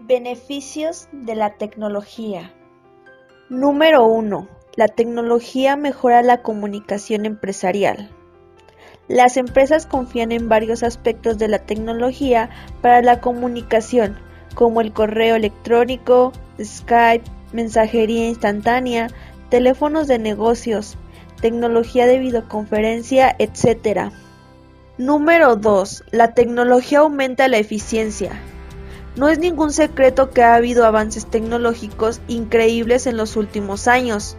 Beneficios de la tecnología. Número 1. La tecnología mejora la comunicación empresarial. Las empresas confían en varios aspectos de la tecnología para la comunicación, como el correo electrónico, Skype, mensajería instantánea, teléfonos de negocios, tecnología de videoconferencia, etc. Número 2. La tecnología aumenta la eficiencia. No es ningún secreto que ha habido avances tecnológicos increíbles en los últimos años.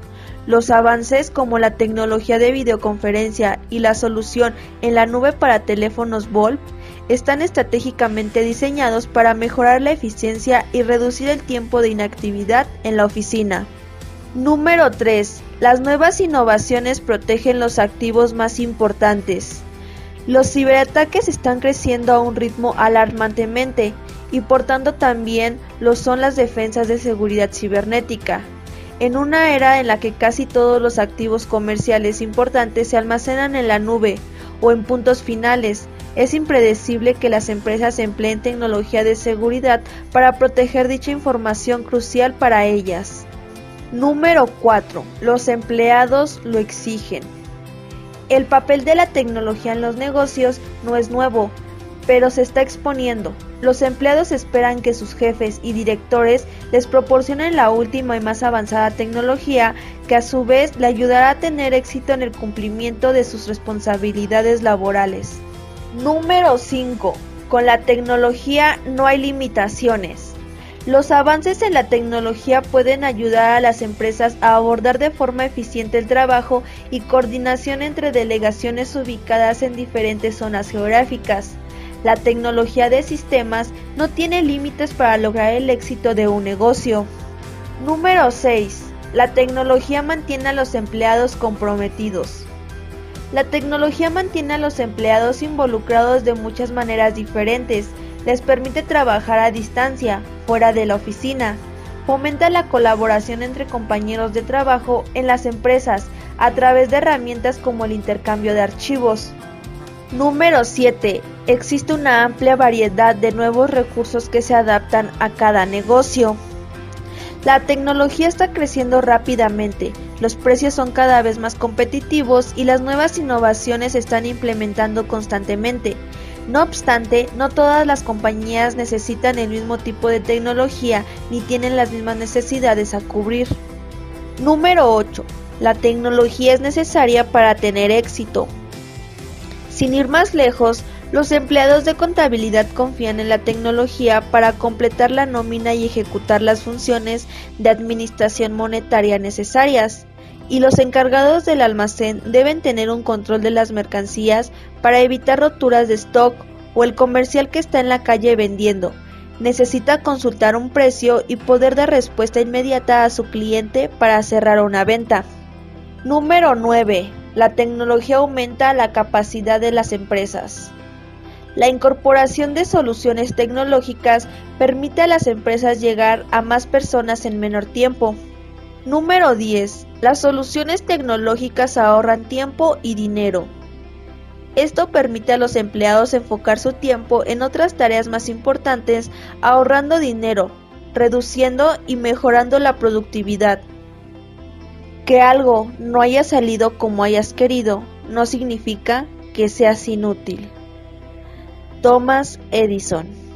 Los avances como la tecnología de videoconferencia y la solución en la nube para teléfonos VoLTE están estratégicamente diseñados para mejorar la eficiencia y reducir el tiempo de inactividad en la oficina. Número 3. Las nuevas innovaciones protegen los activos más importantes. Los ciberataques están creciendo a un ritmo alarmantemente y por tanto también lo son las defensas de seguridad cibernética. En una era en la que casi todos los activos comerciales importantes se almacenan en la nube o en puntos finales, es impredecible que las empresas empleen tecnología de seguridad para proteger dicha información crucial para ellas. Número 4. Los empleados lo exigen. El papel de la tecnología en los negocios no es nuevo, pero se está exponiendo. Los empleados esperan que sus jefes y directores les proporcionen la última y más avanzada tecnología que a su vez le ayudará a tener éxito en el cumplimiento de sus responsabilidades laborales. Número 5. Con la tecnología no hay limitaciones. Los avances en la tecnología pueden ayudar a las empresas a abordar de forma eficiente el trabajo y coordinación entre delegaciones ubicadas en diferentes zonas geográficas. La tecnología de sistemas no tiene límites para lograr el éxito de un negocio. Número 6. La tecnología mantiene a los empleados comprometidos. La tecnología mantiene a los empleados involucrados de muchas maneras diferentes. Les permite trabajar a distancia, fuera de la oficina. Fomenta la colaboración entre compañeros de trabajo en las empresas a través de herramientas como el intercambio de archivos. Número 7. Existe una amplia variedad de nuevos recursos que se adaptan a cada negocio. La tecnología está creciendo rápidamente, los precios son cada vez más competitivos y las nuevas innovaciones se están implementando constantemente. No obstante, no todas las compañías necesitan el mismo tipo de tecnología ni tienen las mismas necesidades a cubrir. Número 8. La tecnología es necesaria para tener éxito. Sin ir más lejos, los empleados de contabilidad confían en la tecnología para completar la nómina y ejecutar las funciones de administración monetaria necesarias, y los encargados del almacén deben tener un control de las mercancías para evitar roturas de stock o el comercial que está en la calle vendiendo. Necesita consultar un precio y poder dar respuesta inmediata a su cliente para cerrar una venta. Número 9. La tecnología aumenta la capacidad de las empresas. La incorporación de soluciones tecnológicas permite a las empresas llegar a más personas en menor tiempo. Número 10. Las soluciones tecnológicas ahorran tiempo y dinero. Esto permite a los empleados enfocar su tiempo en otras tareas más importantes, ahorrando dinero, reduciendo y mejorando la productividad. Que algo no haya salido como hayas querido no significa que seas inútil. Thomas Edison